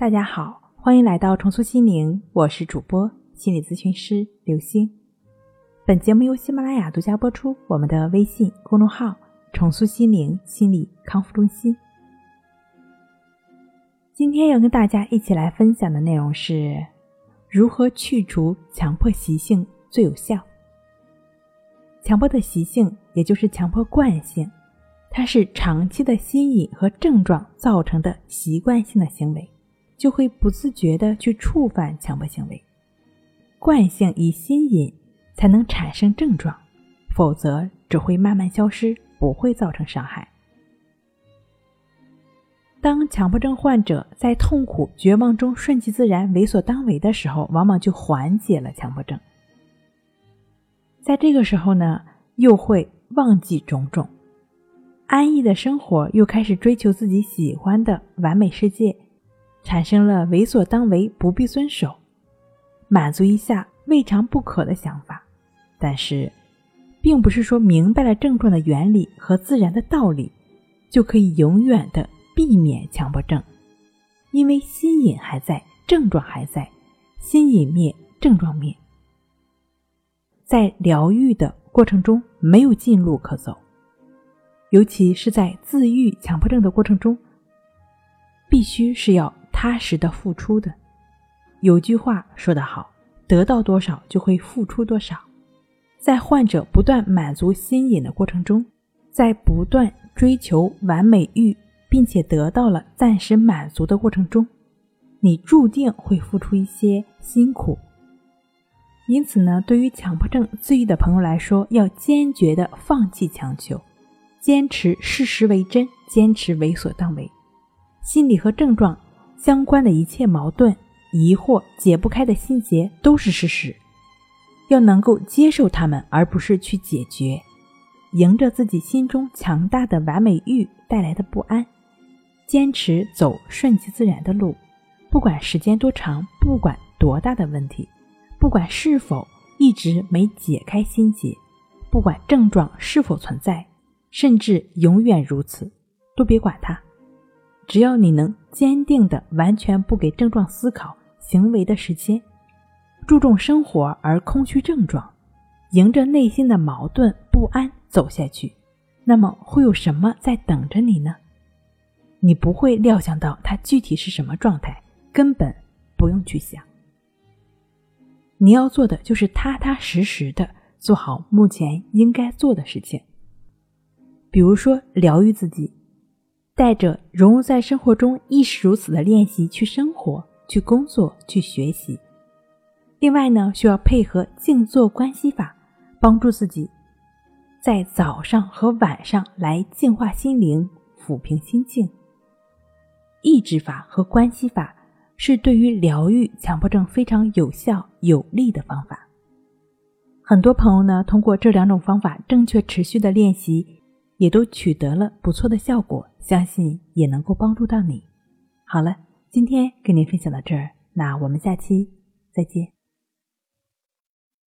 大家好，欢迎来到重塑心灵，我是主播心理咨询师刘星。本节目由喜马拉雅独家播出。我们的微信公众号“重塑心灵心理康复中心”。今天要跟大家一起来分享的内容是如何去除强迫习性最有效。强迫的习性，也就是强迫惯性，它是长期的心理和症状造成的习惯性的行为。就会不自觉的去触犯强迫行为，惯性以心瘾才能产生症状，否则只会慢慢消失，不会造成伤害。当强迫症患者在痛苦、绝望中顺其自然、为所当为的时候，往往就缓解了强迫症。在这个时候呢，又会忘记种种，安逸的生活又开始追求自己喜欢的完美世界。产生了为所当为、不必遵守、满足一下未尝不可的想法，但是，并不是说明白了症状的原理和自然的道理，就可以永远的避免强迫症，因为心瘾还在，症状还在，心瘾灭，症状灭，在疗愈的过程中没有近路可走，尤其是在自愈强迫症的过程中，必须是要。踏实的付出的，有句话说得好，得到多少就会付出多少。在患者不断满足心瘾的过程中，在不断追求完美欲，并且得到了暂时满足的过程中，你注定会付出一些辛苦。因此呢，对于强迫症自愈的朋友来说，要坚决的放弃强求，坚持事实为真，坚持为所当为。心理和症状。相关的一切矛盾、疑惑、解不开的心结都是事实，要能够接受他们，而不是去解决。迎着自己心中强大的完美欲带来的不安，坚持走顺其自然的路，不管时间多长，不管多大的问题，不管是否一直没解开心结，不管症状是否存在，甚至永远如此，都别管它。只要你能坚定的完全不给症状思考行为的时间，注重生活而空虚症状，迎着内心的矛盾不安走下去，那么会有什么在等着你呢？你不会料想到它具体是什么状态，根本不用去想。你要做的就是踏踏实实的做好目前应该做的事情，比如说疗愈自己。带着融入在生活中亦是如此的练习去生活、去工作、去学习。另外呢，需要配合静坐观息法，帮助自己在早上和晚上来净化心灵、抚平心境。抑制法和观息法是对于疗愈强迫症非常有效有力的方法。很多朋友呢，通过这两种方法正确持续的练习。也都取得了不错的效果，相信也能够帮助到你。好了，今天跟您分享到这儿，那我们下期再见。